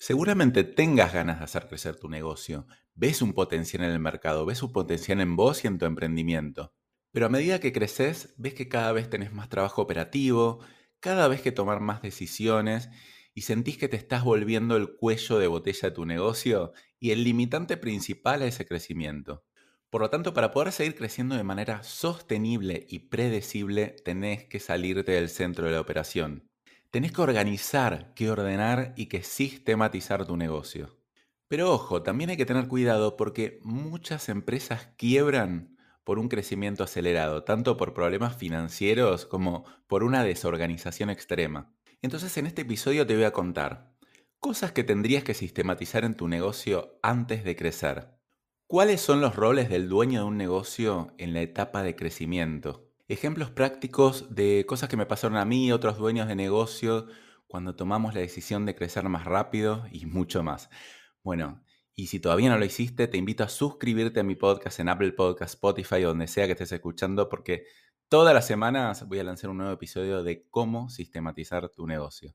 Seguramente tengas ganas de hacer crecer tu negocio, ves un potencial en el mercado, ves un potencial en vos y en tu emprendimiento. Pero a medida que creces, ves que cada vez tenés más trabajo operativo, cada vez que tomar más decisiones y sentís que te estás volviendo el cuello de botella de tu negocio y el limitante principal a ese crecimiento. Por lo tanto, para poder seguir creciendo de manera sostenible y predecible, tenés que salirte del centro de la operación tenés que organizar, que ordenar y que sistematizar tu negocio. Pero ojo, también hay que tener cuidado porque muchas empresas quiebran por un crecimiento acelerado, tanto por problemas financieros como por una desorganización extrema. Entonces en este episodio te voy a contar cosas que tendrías que sistematizar en tu negocio antes de crecer. ¿Cuáles son los roles del dueño de un negocio en la etapa de crecimiento? Ejemplos prácticos de cosas que me pasaron a mí y otros dueños de negocio cuando tomamos la decisión de crecer más rápido y mucho más. Bueno, y si todavía no lo hiciste, te invito a suscribirte a mi podcast en Apple Podcast, Spotify, donde sea que estés escuchando, porque todas las semanas voy a lanzar un nuevo episodio de cómo sistematizar tu negocio.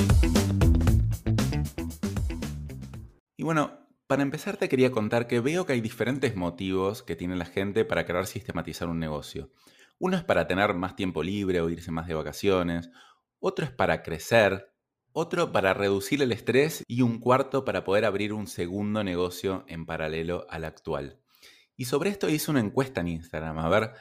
Y bueno, para empezar te quería contar que veo que hay diferentes motivos que tiene la gente para querer sistematizar un negocio. Uno es para tener más tiempo libre o irse más de vacaciones, otro es para crecer, otro para reducir el estrés y un cuarto para poder abrir un segundo negocio en paralelo al actual. Y sobre esto hice una encuesta en Instagram, a ver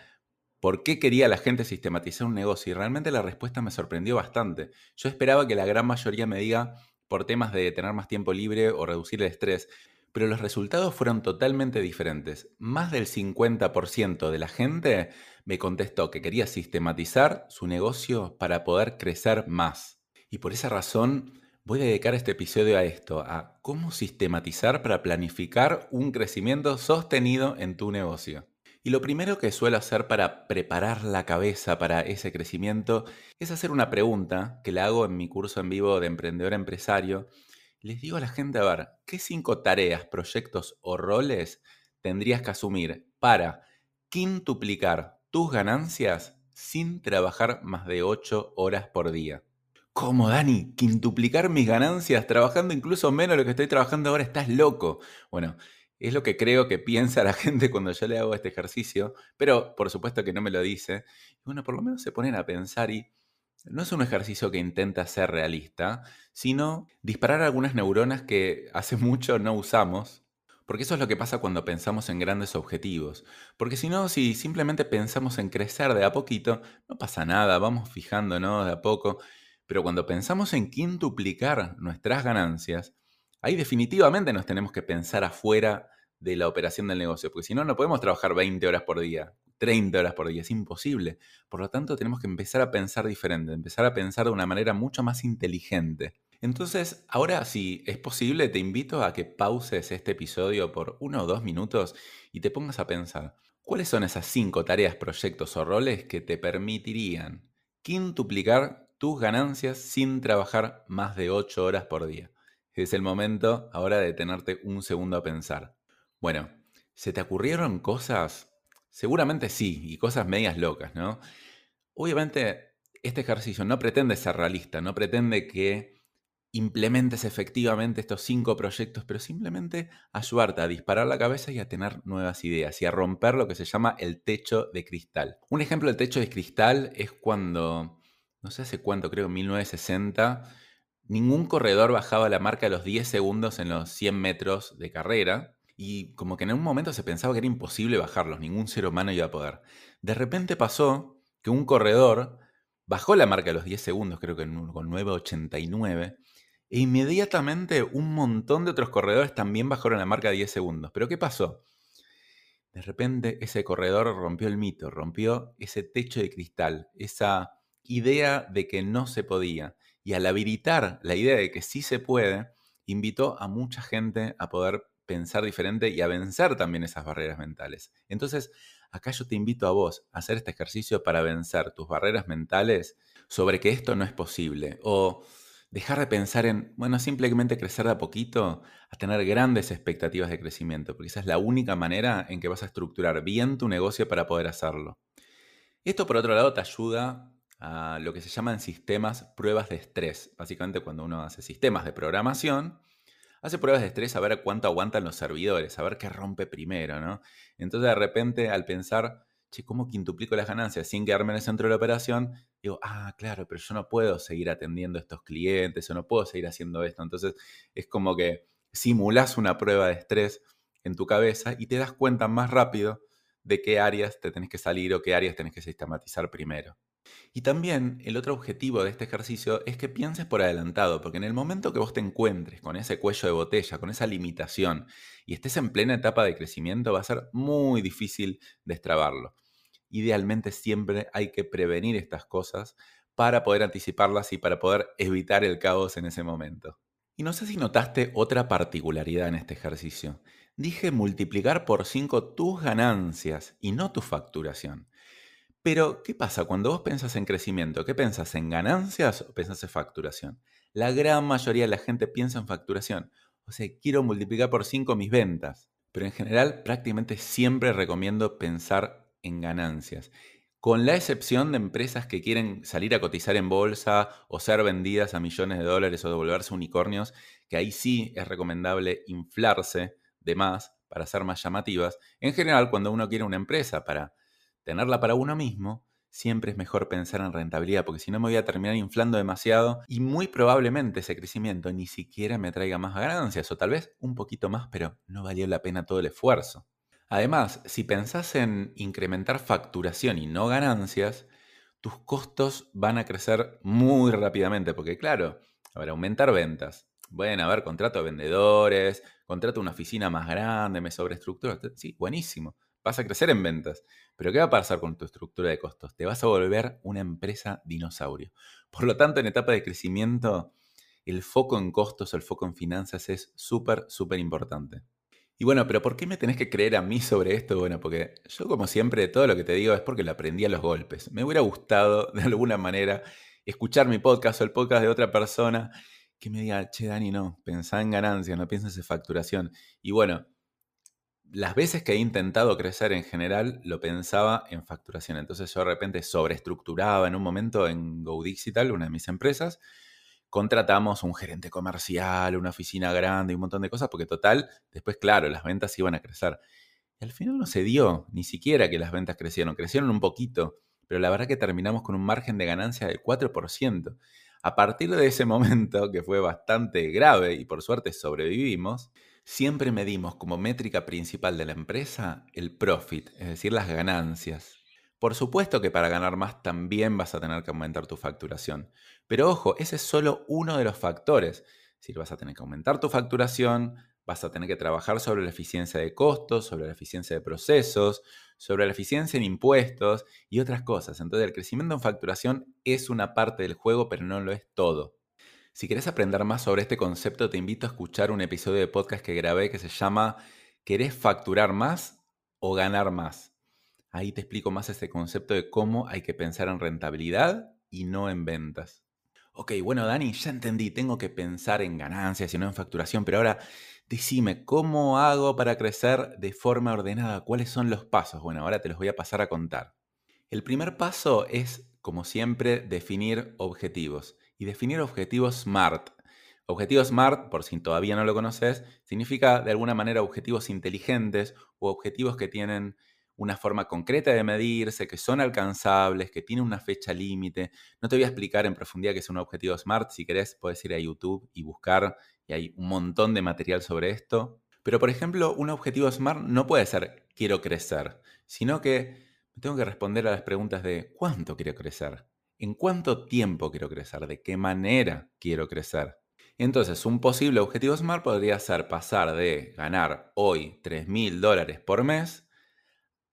por qué quería la gente sistematizar un negocio y realmente la respuesta me sorprendió bastante. Yo esperaba que la gran mayoría me diga por temas de tener más tiempo libre o reducir el estrés, pero los resultados fueron totalmente diferentes. Más del 50% de la gente me contestó que quería sistematizar su negocio para poder crecer más. Y por esa razón voy a dedicar este episodio a esto, a cómo sistematizar para planificar un crecimiento sostenido en tu negocio. Y lo primero que suelo hacer para preparar la cabeza para ese crecimiento es hacer una pregunta que la hago en mi curso en vivo de emprendedor empresario. Les digo a la gente, a ver, ¿qué cinco tareas, proyectos o roles tendrías que asumir para quintuplicar tus ganancias sin trabajar más de 8 horas por día? ¿Cómo, Dani? ¿Quintuplicar mis ganancias trabajando incluso menos de lo que estoy trabajando ahora? Estás loco. Bueno, es lo que creo que piensa la gente cuando yo le hago este ejercicio, pero por supuesto que no me lo dice. Bueno, por lo menos se ponen a pensar y no es un ejercicio que intenta ser realista, sino disparar algunas neuronas que hace mucho no usamos, porque eso es lo que pasa cuando pensamos en grandes objetivos. Porque si no, si simplemente pensamos en crecer de a poquito, no pasa nada, vamos fijándonos de a poco. Pero cuando pensamos en quintuplicar nuestras ganancias, ahí definitivamente nos tenemos que pensar afuera de la operación del negocio, porque si no, no podemos trabajar 20 horas por día, 30 horas por día, es imposible. Por lo tanto, tenemos que empezar a pensar diferente, empezar a pensar de una manera mucho más inteligente. Entonces, ahora si es posible, te invito a que pauses este episodio por uno o dos minutos y te pongas a pensar, ¿cuáles son esas cinco tareas, proyectos o roles que te permitirían quintuplicar tus ganancias sin trabajar más de 8 horas por día? Es el momento ahora de tenerte un segundo a pensar. Bueno, ¿se te ocurrieron cosas? Seguramente sí, y cosas medias locas, ¿no? Obviamente, este ejercicio no pretende ser realista, no pretende que implementes efectivamente estos cinco proyectos, pero simplemente ayudarte a disparar la cabeza y a tener nuevas ideas y a romper lo que se llama el techo de cristal. Un ejemplo del techo de cristal es cuando, no sé hace cuánto, creo en 1960, ningún corredor bajaba la marca de los 10 segundos en los 100 metros de carrera. Y como que en un momento se pensaba que era imposible bajarlos, ningún ser humano iba a poder. De repente pasó que un corredor bajó la marca de los 10 segundos, creo que con 9.89, e inmediatamente un montón de otros corredores también bajaron la marca de 10 segundos. Pero ¿qué pasó? De repente ese corredor rompió el mito, rompió ese techo de cristal, esa idea de que no se podía. Y al habilitar la idea de que sí se puede, invitó a mucha gente a poder pensar diferente y a vencer también esas barreras mentales. Entonces, acá yo te invito a vos a hacer este ejercicio para vencer tus barreras mentales sobre que esto no es posible o dejar de pensar en, bueno, simplemente crecer de a poquito a tener grandes expectativas de crecimiento, porque esa es la única manera en que vas a estructurar bien tu negocio para poder hacerlo. Esto, por otro lado, te ayuda lo que se llaman sistemas pruebas de estrés. Básicamente, cuando uno hace sistemas de programación, hace pruebas de estrés a ver cuánto aguantan los servidores, a ver qué rompe primero, ¿no? Entonces, de repente, al pensar, che, ¿cómo quintuplico las ganancias sin quedarme en el centro de la operación? Digo, ah, claro, pero yo no puedo seguir atendiendo a estos clientes o no puedo seguir haciendo esto. Entonces es como que simulas una prueba de estrés en tu cabeza y te das cuenta más rápido de qué áreas te tenés que salir o qué áreas tenés que sistematizar primero. Y también el otro objetivo de este ejercicio es que pienses por adelantado, porque en el momento que vos te encuentres con ese cuello de botella, con esa limitación, y estés en plena etapa de crecimiento, va a ser muy difícil destrabarlo. Idealmente siempre hay que prevenir estas cosas para poder anticiparlas y para poder evitar el caos en ese momento. Y no sé si notaste otra particularidad en este ejercicio. Dije multiplicar por 5 tus ganancias y no tu facturación. Pero, ¿qué pasa cuando vos pensás en crecimiento? ¿Qué pensás en ganancias o pensás en facturación? La gran mayoría de la gente piensa en facturación. O sea, quiero multiplicar por 5 mis ventas. Pero en general, prácticamente siempre recomiendo pensar en ganancias. Con la excepción de empresas que quieren salir a cotizar en bolsa o ser vendidas a millones de dólares o devolverse unicornios, que ahí sí es recomendable inflarse de más para ser más llamativas. En general, cuando uno quiere una empresa para tenerla para uno mismo, siempre es mejor pensar en rentabilidad, porque si no me voy a terminar inflando demasiado y muy probablemente ese crecimiento ni siquiera me traiga más ganancias, o tal vez un poquito más, pero no valió la pena todo el esfuerzo. Además, si pensás en incrementar facturación y no ganancias, tus costos van a crecer muy rápidamente, porque claro, a aumentar ventas. Bueno, a ver, contrato a vendedores, contrato una oficina más grande, me sobreestructuro. Sí, buenísimo vas a crecer en ventas. Pero ¿qué va a pasar con tu estructura de costos? Te vas a volver una empresa dinosaurio. Por lo tanto, en etapa de crecimiento, el foco en costos, el foco en finanzas es súper, súper importante. Y bueno, pero ¿por qué me tenés que creer a mí sobre esto? Bueno, porque yo como siempre todo lo que te digo es porque lo aprendí a los golpes. Me hubiera gustado de alguna manera escuchar mi podcast o el podcast de otra persona que me diga, che Dani, no, pensá en ganancias, no pienses en facturación. Y bueno, las veces que he intentado crecer en general, lo pensaba en facturación. Entonces yo de repente sobreestructuraba en un momento en Go Digital, una de mis empresas, contratamos un gerente comercial, una oficina grande y un montón de cosas, porque total, después, claro, las ventas iban a crecer. Y al final no se dio, ni siquiera que las ventas crecieron, crecieron un poquito, pero la verdad que terminamos con un margen de ganancia del 4%. A partir de ese momento, que fue bastante grave y por suerte sobrevivimos, siempre medimos como métrica principal de la empresa el profit, es decir, las ganancias. Por supuesto que para ganar más también vas a tener que aumentar tu facturación. Pero ojo, ese es solo uno de los factores. Es vas a tener que aumentar tu facturación, vas a tener que trabajar sobre la eficiencia de costos, sobre la eficiencia de procesos, sobre la eficiencia en impuestos y otras cosas. Entonces el crecimiento en facturación es una parte del juego, pero no lo es todo. Si quieres aprender más sobre este concepto, te invito a escuchar un episodio de podcast que grabé que se llama ¿Querés facturar más o ganar más? Ahí te explico más este concepto de cómo hay que pensar en rentabilidad y no en ventas. Ok, bueno Dani, ya entendí, tengo que pensar en ganancias y no en facturación, pero ahora decime, ¿cómo hago para crecer de forma ordenada? ¿Cuáles son los pasos? Bueno, ahora te los voy a pasar a contar. El primer paso es, como siempre, definir objetivos y definir objetivos SMART. Objetivos SMART, por si todavía no lo conoces, significa de alguna manera objetivos inteligentes o objetivos que tienen una forma concreta de medirse, que son alcanzables, que tienen una fecha límite. No te voy a explicar en profundidad qué es un objetivo SMART. Si querés, puedes ir a YouTube y buscar, y hay un montón de material sobre esto. Pero, por ejemplo, un objetivo SMART no puede ser quiero crecer, sino que tengo que responder a las preguntas de ¿cuánto quiero crecer? ¿En cuánto tiempo quiero crecer? ¿De qué manera quiero crecer? Entonces, un posible objetivo SMART podría ser pasar de ganar hoy 3 mil dólares por mes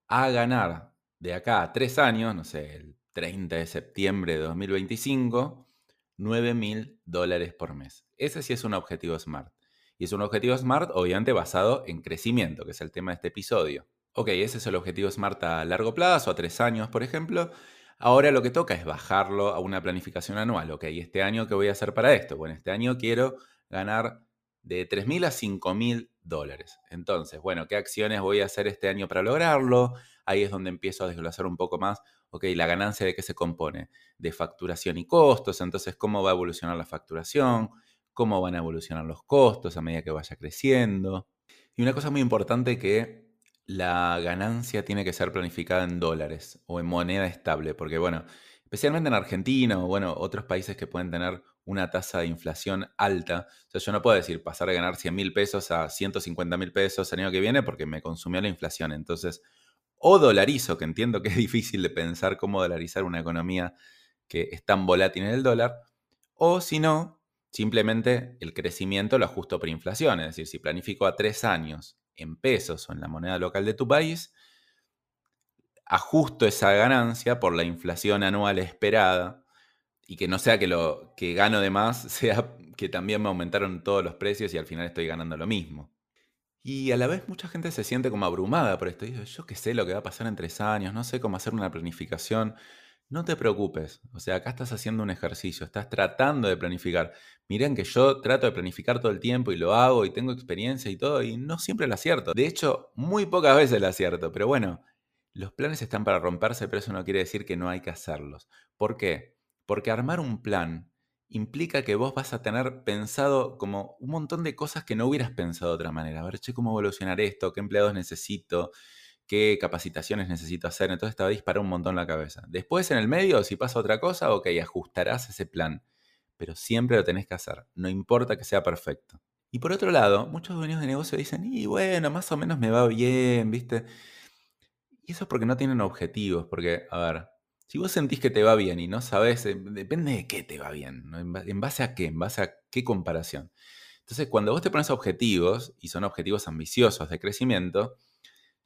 a ganar de acá a tres años, no sé, el 30 de septiembre de 2025, 9 mil dólares por mes. Ese sí es un objetivo SMART. Y es un objetivo SMART obviamente basado en crecimiento, que es el tema de este episodio. Ok, ese es el objetivo SMART a largo plazo, a tres años, por ejemplo. Ahora lo que toca es bajarlo a una planificación anual. Ok, este año, ¿qué voy a hacer para esto? Bueno, este año quiero ganar de 3.000 a 5.000 dólares. Entonces, bueno, ¿qué acciones voy a hacer este año para lograrlo? Ahí es donde empiezo a desglosar un poco más, ok, la ganancia de qué se compone, de facturación y costos, entonces cómo va a evolucionar la facturación, cómo van a evolucionar los costos a medida que vaya creciendo. Y una cosa muy importante que la ganancia tiene que ser planificada en dólares o en moneda estable, porque bueno, especialmente en Argentina o bueno, otros países que pueden tener una tasa de inflación alta. O sea, yo no puedo decir pasar de ganar 100 mil pesos a 150 mil pesos el año que viene porque me consumió la inflación. Entonces, o dolarizo, que entiendo que es difícil de pensar cómo dolarizar una economía que es tan volátil en el dólar, o si no, simplemente el crecimiento lo ajusto por inflación. Es decir, si planifico a tres años en pesos o en la moneda local de tu país, ajusto esa ganancia por la inflación anual esperada y que no sea que lo que gano de más sea que también me aumentaron todos los precios y al final estoy ganando lo mismo. Y a la vez mucha gente se siente como abrumada por esto. Yo qué sé lo que va a pasar en tres años, no sé cómo hacer una planificación. No te preocupes, o sea, acá estás haciendo un ejercicio, estás tratando de planificar. Miren que yo trato de planificar todo el tiempo y lo hago y tengo experiencia y todo y no siempre lo acierto. De hecho, muy pocas veces lo acierto, pero bueno, los planes están para romperse, pero eso no quiere decir que no hay que hacerlos. ¿Por qué? Porque armar un plan implica que vos vas a tener pensado como un montón de cosas que no hubieras pensado de otra manera. A ver, che, ¿cómo evolucionar esto? ¿Qué empleados necesito? ¿Qué capacitaciones necesito hacer? Entonces te va a disparar un montón la cabeza. Después, en el medio, si pasa otra cosa, ok, ajustarás ese plan. Pero siempre lo tenés que hacer. No importa que sea perfecto. Y por otro lado, muchos dueños de negocio dicen, y bueno, más o menos me va bien, ¿viste? Y eso es porque no tienen objetivos, porque, a ver, si vos sentís que te va bien y no sabes, eh, depende de qué te va bien, ¿En base a qué? ¿En base a qué comparación? Entonces, cuando vos te pones objetivos, y son objetivos ambiciosos de crecimiento,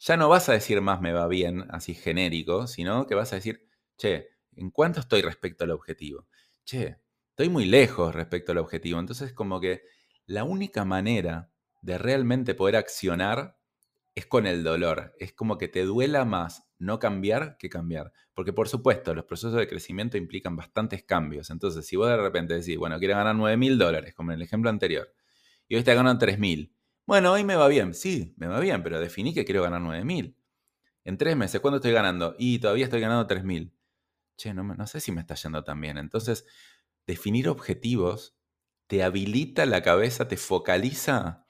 ya no vas a decir más me va bien, así genérico, sino que vas a decir, che, ¿en cuánto estoy respecto al objetivo? Che, estoy muy lejos respecto al objetivo. Entonces, como que la única manera de realmente poder accionar es con el dolor. Es como que te duela más no cambiar que cambiar. Porque por supuesto, los procesos de crecimiento implican bastantes cambios. Entonces, si vos de repente decís, bueno, quiero ganar 9 mil dólares, como en el ejemplo anterior, y hoy te ganan 3 mil, bueno, hoy me va bien. Sí, me va bien, pero definí que quiero ganar 9 mil. En tres meses, ¿cuánto estoy ganando? Y todavía estoy ganando 3 mil. Che, no, no sé si me está yendo tan bien. Entonces, definir objetivos te habilita la cabeza, te focaliza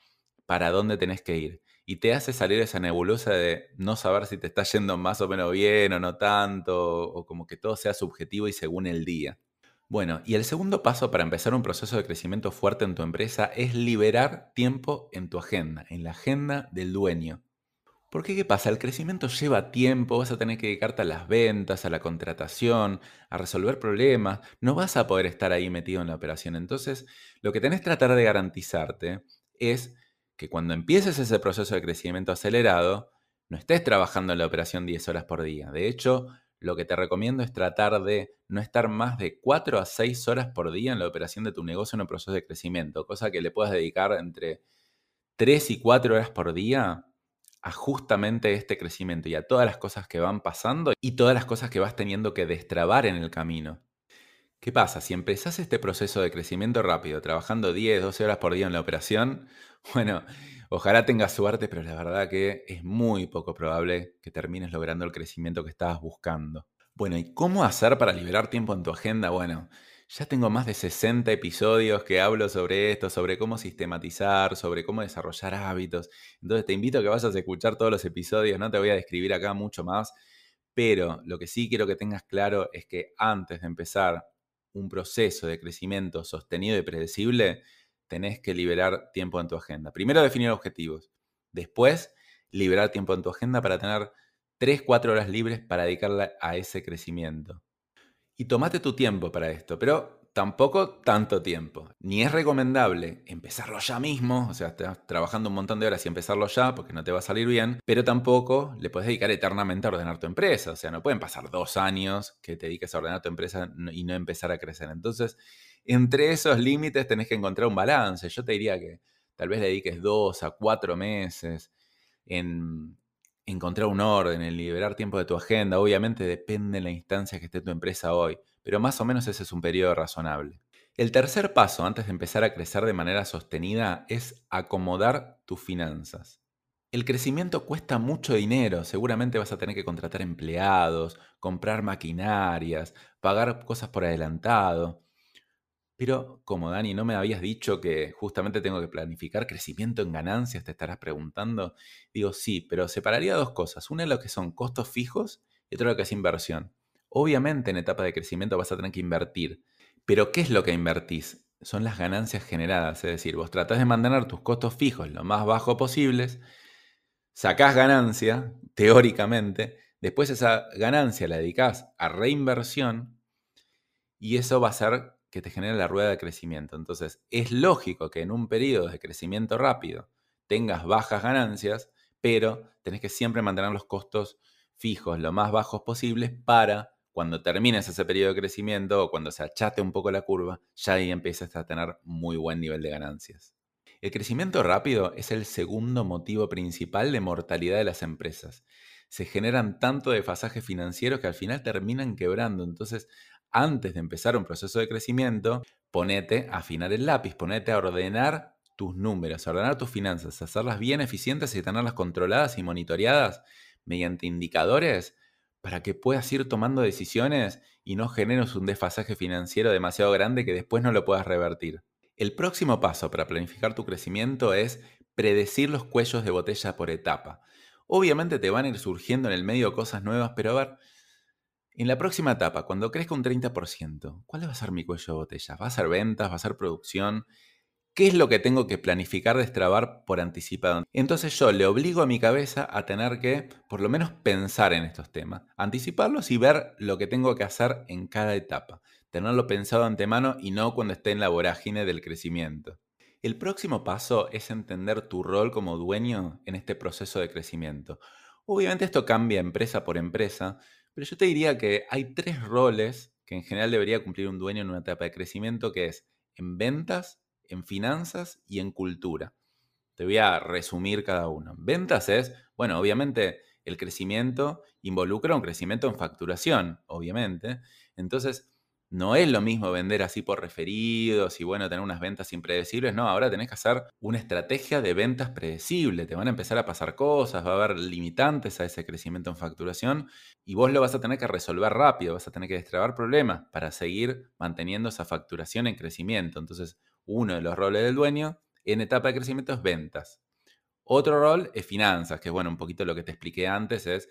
para dónde tenés que ir y te hace salir esa nebulosa de no saber si te está yendo más o menos bien o no tanto, o como que todo sea subjetivo y según el día. Bueno, y el segundo paso para empezar un proceso de crecimiento fuerte en tu empresa es liberar tiempo en tu agenda, en la agenda del dueño. Porque ¿qué pasa? El crecimiento lleva tiempo, vas a tener que dedicarte a las ventas, a la contratación, a resolver problemas, no vas a poder estar ahí metido en la operación. Entonces, lo que tenés que tratar de garantizarte es que cuando empieces ese proceso de crecimiento acelerado, no estés trabajando en la operación 10 horas por día. De hecho, lo que te recomiendo es tratar de no estar más de 4 a 6 horas por día en la operación de tu negocio en un proceso de crecimiento, cosa que le puedas dedicar entre 3 y 4 horas por día a justamente este crecimiento y a todas las cosas que van pasando y todas las cosas que vas teniendo que destrabar en el camino. ¿Qué pasa? Si empezás este proceso de crecimiento rápido, trabajando 10, 12 horas por día en la operación, bueno, ojalá tengas suerte, pero la verdad que es muy poco probable que termines logrando el crecimiento que estabas buscando. Bueno, ¿y cómo hacer para liberar tiempo en tu agenda? Bueno, ya tengo más de 60 episodios que hablo sobre esto, sobre cómo sistematizar, sobre cómo desarrollar hábitos. Entonces te invito a que vayas a escuchar todos los episodios, no te voy a describir acá mucho más, pero lo que sí quiero que tengas claro es que antes de empezar un proceso de crecimiento sostenido y predecible, tenés que liberar tiempo en tu agenda. Primero definir objetivos. Después, liberar tiempo en tu agenda para tener 3, 4 horas libres para dedicarla a ese crecimiento. Y tomate tu tiempo para esto, pero tampoco tanto tiempo. Ni es recomendable empezarlo ya mismo, o sea, estás trabajando un montón de horas y empezarlo ya porque no te va a salir bien, pero tampoco le puedes dedicar eternamente a ordenar tu empresa. O sea, no pueden pasar dos años que te dediques a ordenar tu empresa y no empezar a crecer. Entonces, entre esos límites tenés que encontrar un balance. Yo te diría que tal vez le dediques dos a cuatro meses en encontrar un orden, en liberar tiempo de tu agenda. Obviamente depende de la instancia que esté tu empresa hoy, pero más o menos ese es un periodo razonable. El tercer paso antes de empezar a crecer de manera sostenida es acomodar tus finanzas. El crecimiento cuesta mucho dinero, seguramente vas a tener que contratar empleados, comprar maquinarias, pagar cosas por adelantado. Pero, como Dani, ¿no me habías dicho que justamente tengo que planificar crecimiento en ganancias? Te estarás preguntando. Digo, sí, pero separaría dos cosas. Una es lo que son costos fijos y otra lo que es inversión. Obviamente en etapa de crecimiento vas a tener que invertir. Pero ¿qué es lo que invertís? Son las ganancias generadas. Es decir, vos tratás de mantener tus costos fijos lo más bajo posibles sacás ganancia, teóricamente, después esa ganancia la dedicás a reinversión y eso va a hacer que te genere la rueda de crecimiento. Entonces, es lógico que en un periodo de crecimiento rápido tengas bajas ganancias, pero tenés que siempre mantener los costos fijos lo más bajos posibles para cuando termines ese periodo de crecimiento o cuando se achate un poco la curva, ya ahí empiezas a tener muy buen nivel de ganancias. El crecimiento rápido es el segundo motivo principal de mortalidad de las empresas. Se generan tanto desfasajes financieros que al final terminan quebrando. Entonces, antes de empezar un proceso de crecimiento, ponete a afinar el lápiz, ponete a ordenar tus números, a ordenar tus finanzas, a hacerlas bien eficientes y tenerlas controladas y monitoreadas mediante indicadores para que puedas ir tomando decisiones y no generes un desfasaje financiero demasiado grande que después no lo puedas revertir. El próximo paso para planificar tu crecimiento es predecir los cuellos de botella por etapa. Obviamente te van a ir surgiendo en el medio cosas nuevas, pero a ver, en la próxima etapa, cuando crezca un 30%, ¿cuál va a ser mi cuello de botella? ¿Va a ser ventas? ¿Va a ser producción? ¿Qué es lo que tengo que planificar, destrabar por anticipado? Entonces yo le obligo a mi cabeza a tener que, por lo menos, pensar en estos temas, anticiparlos y ver lo que tengo que hacer en cada etapa tenerlo pensado antemano y no cuando esté en la vorágine del crecimiento. El próximo paso es entender tu rol como dueño en este proceso de crecimiento. Obviamente esto cambia empresa por empresa, pero yo te diría que hay tres roles que en general debería cumplir un dueño en una etapa de crecimiento, que es en ventas, en finanzas y en cultura. Te voy a resumir cada uno. Ventas es, bueno, obviamente el crecimiento involucra un crecimiento en facturación, obviamente. Entonces, no es lo mismo vender así por referidos y bueno, tener unas ventas impredecibles. No, ahora tenés que hacer una estrategia de ventas predecible. Te van a empezar a pasar cosas, va a haber limitantes a ese crecimiento en facturación y vos lo vas a tener que resolver rápido, vas a tener que destrabar problemas para seguir manteniendo esa facturación en crecimiento. Entonces, uno de los roles del dueño en etapa de crecimiento es ventas. Otro rol es finanzas, que es bueno, un poquito lo que te expliqué antes, es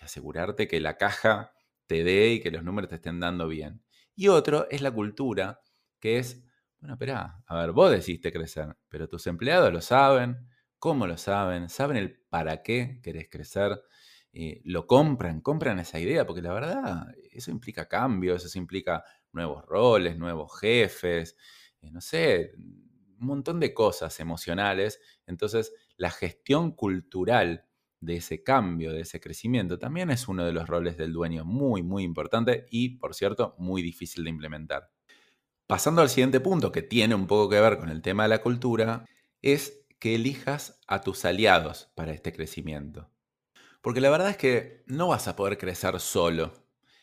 asegurarte que la caja te dé y que los números te estén dando bien. Y otro es la cultura, que es, bueno, espera, a ver, vos decidiste crecer, pero tus empleados lo saben, cómo lo saben, saben el para qué querés crecer, eh, lo compran, compran esa idea, porque la verdad, eso implica cambios, eso implica nuevos roles, nuevos jefes, eh, no sé, un montón de cosas emocionales. Entonces, la gestión cultural de ese cambio, de ese crecimiento, también es uno de los roles del dueño muy, muy importante y, por cierto, muy difícil de implementar. Pasando al siguiente punto, que tiene un poco que ver con el tema de la cultura, es que elijas a tus aliados para este crecimiento. Porque la verdad es que no vas a poder crecer solo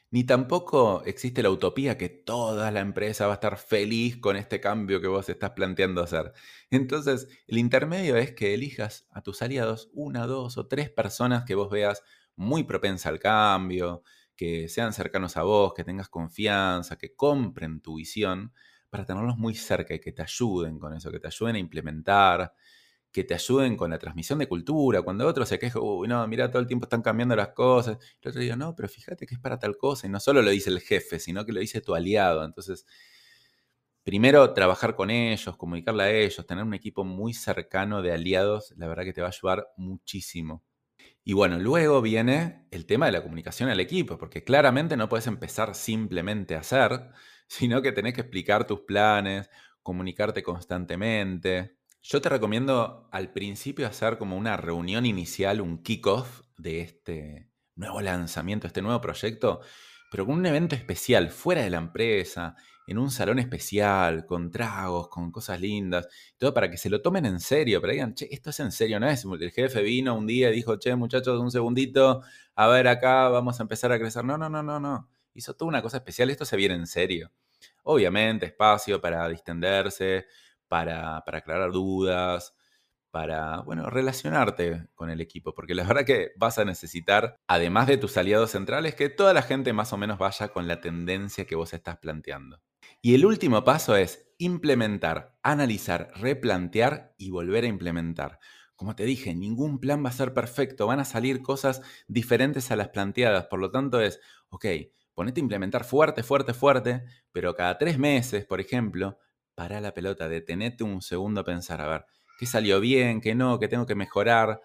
ni tampoco existe la utopía que toda la empresa va a estar feliz con este cambio que vos estás planteando hacer. Entonces, el intermedio es que elijas a tus aliados una, dos o tres personas que vos veas muy propensa al cambio, que sean cercanos a vos, que tengas confianza, que compren tu visión, para tenerlos muy cerca y que te ayuden con eso, que te ayuden a implementar, que te ayuden con la transmisión de cultura. Cuando otro se queja, uy, no, mira, todo el tiempo están cambiando las cosas. El otro dice, no, pero fíjate que es para tal cosa. Y no solo lo dice el jefe, sino que lo dice tu aliado. Entonces, primero, trabajar con ellos, comunicarle a ellos, tener un equipo muy cercano de aliados, la verdad que te va a ayudar muchísimo. Y bueno, luego viene el tema de la comunicación al equipo, porque claramente no puedes empezar simplemente a hacer, sino que tenés que explicar tus planes, comunicarte constantemente, yo te recomiendo al principio hacer como una reunión inicial, un kickoff de este nuevo lanzamiento, este nuevo proyecto, pero con un evento especial fuera de la empresa, en un salón especial, con tragos, con cosas lindas, todo para que se lo tomen en serio, para que digan, che, esto es en serio, no es. El jefe vino un día y dijo, che, muchachos, un segundito, a ver acá, vamos a empezar a crecer. No, no, no, no, no. Hizo toda una cosa especial, esto se viene en serio. Obviamente, espacio para distenderse, para, para aclarar dudas, para, bueno, relacionarte con el equipo, porque la verdad que vas a necesitar, además de tus aliados centrales, que toda la gente más o menos vaya con la tendencia que vos estás planteando. Y el último paso es implementar, analizar, replantear y volver a implementar. Como te dije, ningún plan va a ser perfecto, van a salir cosas diferentes a las planteadas, por lo tanto es, ok, ponete a implementar fuerte, fuerte, fuerte, pero cada tres meses, por ejemplo, para la pelota, detenete un segundo a pensar, a ver, ¿qué salió bien, qué no, qué tengo que mejorar?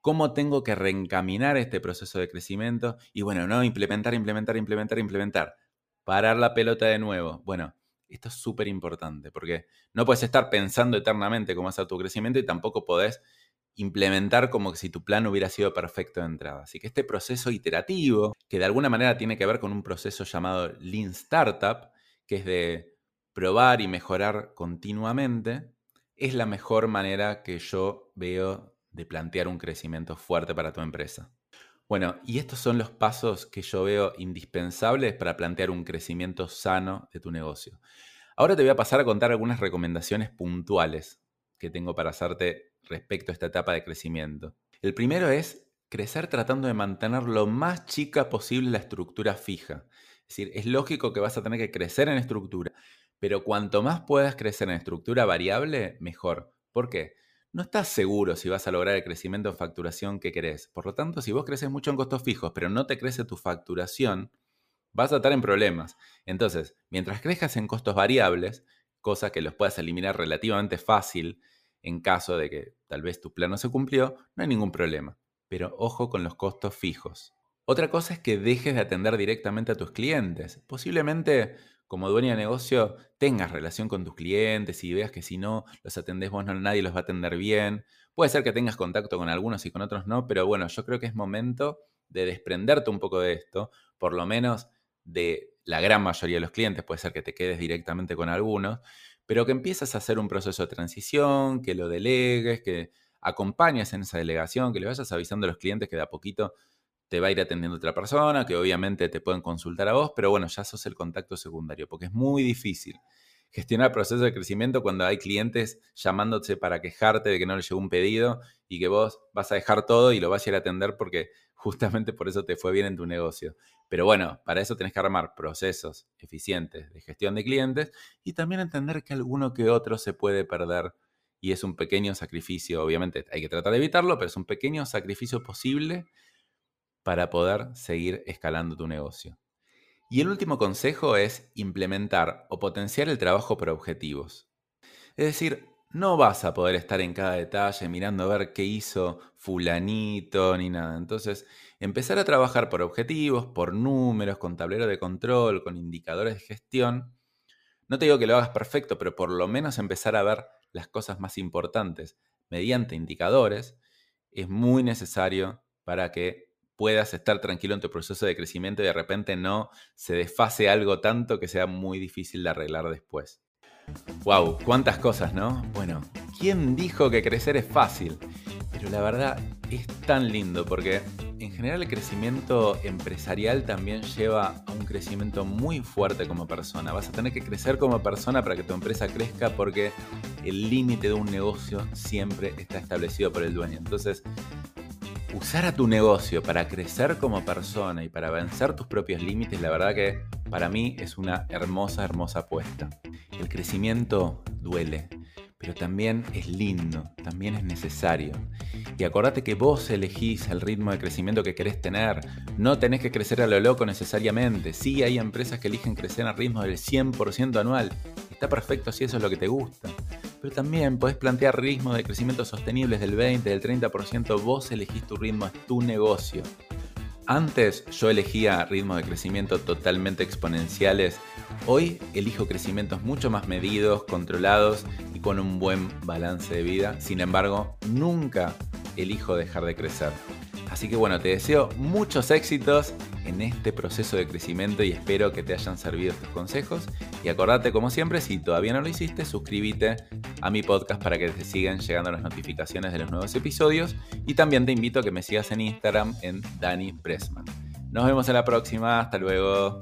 ¿Cómo tengo que reencaminar este proceso de crecimiento? Y bueno, no, implementar, implementar, implementar, implementar parar la pelota de nuevo. Bueno, esto es súper importante porque no puedes estar pensando eternamente cómo hacer tu crecimiento y tampoco podés implementar como si tu plan hubiera sido perfecto de entrada. Así que este proceso iterativo, que de alguna manera tiene que ver con un proceso llamado Lean Startup, que es de probar y mejorar continuamente, es la mejor manera que yo veo de plantear un crecimiento fuerte para tu empresa. Bueno, y estos son los pasos que yo veo indispensables para plantear un crecimiento sano de tu negocio. Ahora te voy a pasar a contar algunas recomendaciones puntuales que tengo para hacerte respecto a esta etapa de crecimiento. El primero es crecer tratando de mantener lo más chica posible la estructura fija. Es decir, es lógico que vas a tener que crecer en estructura, pero cuanto más puedas crecer en estructura variable, mejor. ¿Por qué? no estás seguro si vas a lograr el crecimiento en facturación que querés. Por lo tanto, si vos creces mucho en costos fijos, pero no te crece tu facturación, vas a estar en problemas. Entonces, mientras crezcas en costos variables, cosa que los puedas eliminar relativamente fácil en caso de que tal vez tu plan no se cumplió, no hay ningún problema. Pero ojo con los costos fijos. Otra cosa es que dejes de atender directamente a tus clientes. Posiblemente como dueña de negocio tengas relación con tus clientes y veas que si no los atendés vos, no, nadie los va a atender bien. Puede ser que tengas contacto con algunos y con otros no, pero bueno, yo creo que es momento de desprenderte un poco de esto, por lo menos de la gran mayoría de los clientes, puede ser que te quedes directamente con algunos, pero que empieces a hacer un proceso de transición, que lo delegues, que acompañes en esa delegación, que le vayas avisando a los clientes que de a poquito te va a ir atendiendo otra persona, que obviamente te pueden consultar a vos, pero bueno, ya sos el contacto secundario, porque es muy difícil gestionar procesos de crecimiento cuando hay clientes llamándote para quejarte de que no les llegó un pedido y que vos vas a dejar todo y lo vas a ir a atender porque justamente por eso te fue bien en tu negocio. Pero bueno, para eso tenés que armar procesos eficientes de gestión de clientes y también entender que alguno que otro se puede perder y es un pequeño sacrificio, obviamente hay que tratar de evitarlo, pero es un pequeño sacrificio posible para poder seguir escalando tu negocio. Y el último consejo es implementar o potenciar el trabajo por objetivos. Es decir, no vas a poder estar en cada detalle mirando a ver qué hizo fulanito ni nada. Entonces, empezar a trabajar por objetivos, por números, con tablero de control, con indicadores de gestión. No te digo que lo hagas perfecto, pero por lo menos empezar a ver las cosas más importantes mediante indicadores es muy necesario para que puedas estar tranquilo en tu proceso de crecimiento y de repente no se desfase algo tanto que sea muy difícil de arreglar después. ¡Wow! ¿Cuántas cosas, no? Bueno, ¿quién dijo que crecer es fácil? Pero la verdad es tan lindo porque en general el crecimiento empresarial también lleva a un crecimiento muy fuerte como persona. Vas a tener que crecer como persona para que tu empresa crezca porque el límite de un negocio siempre está establecido por el dueño. Entonces, usar a tu negocio para crecer como persona y para vencer tus propios límites, la verdad que para mí es una hermosa, hermosa apuesta. El crecimiento duele, pero también es lindo, también es necesario. Y acordate que vos elegís el ritmo de crecimiento que querés tener. No tenés que crecer a lo loco necesariamente. Sí, hay empresas que eligen crecer a ritmo del 100% anual. Está perfecto si eso es lo que te gusta pero también podés plantear ritmos de crecimiento sostenibles del 20, del 30%, vos elegís tu ritmo, es tu negocio. Antes yo elegía ritmos de crecimiento totalmente exponenciales, hoy elijo crecimientos mucho más medidos, controlados y con un buen balance de vida, sin embargo nunca elijo dejar de crecer. Así que bueno, te deseo muchos éxitos en este proceso de crecimiento y espero que te hayan servido estos consejos. Y acordate, como siempre, si todavía no lo hiciste, suscríbete a mi podcast para que te sigan llegando las notificaciones de los nuevos episodios. Y también te invito a que me sigas en Instagram en Dani Pressman. Nos vemos en la próxima. Hasta luego.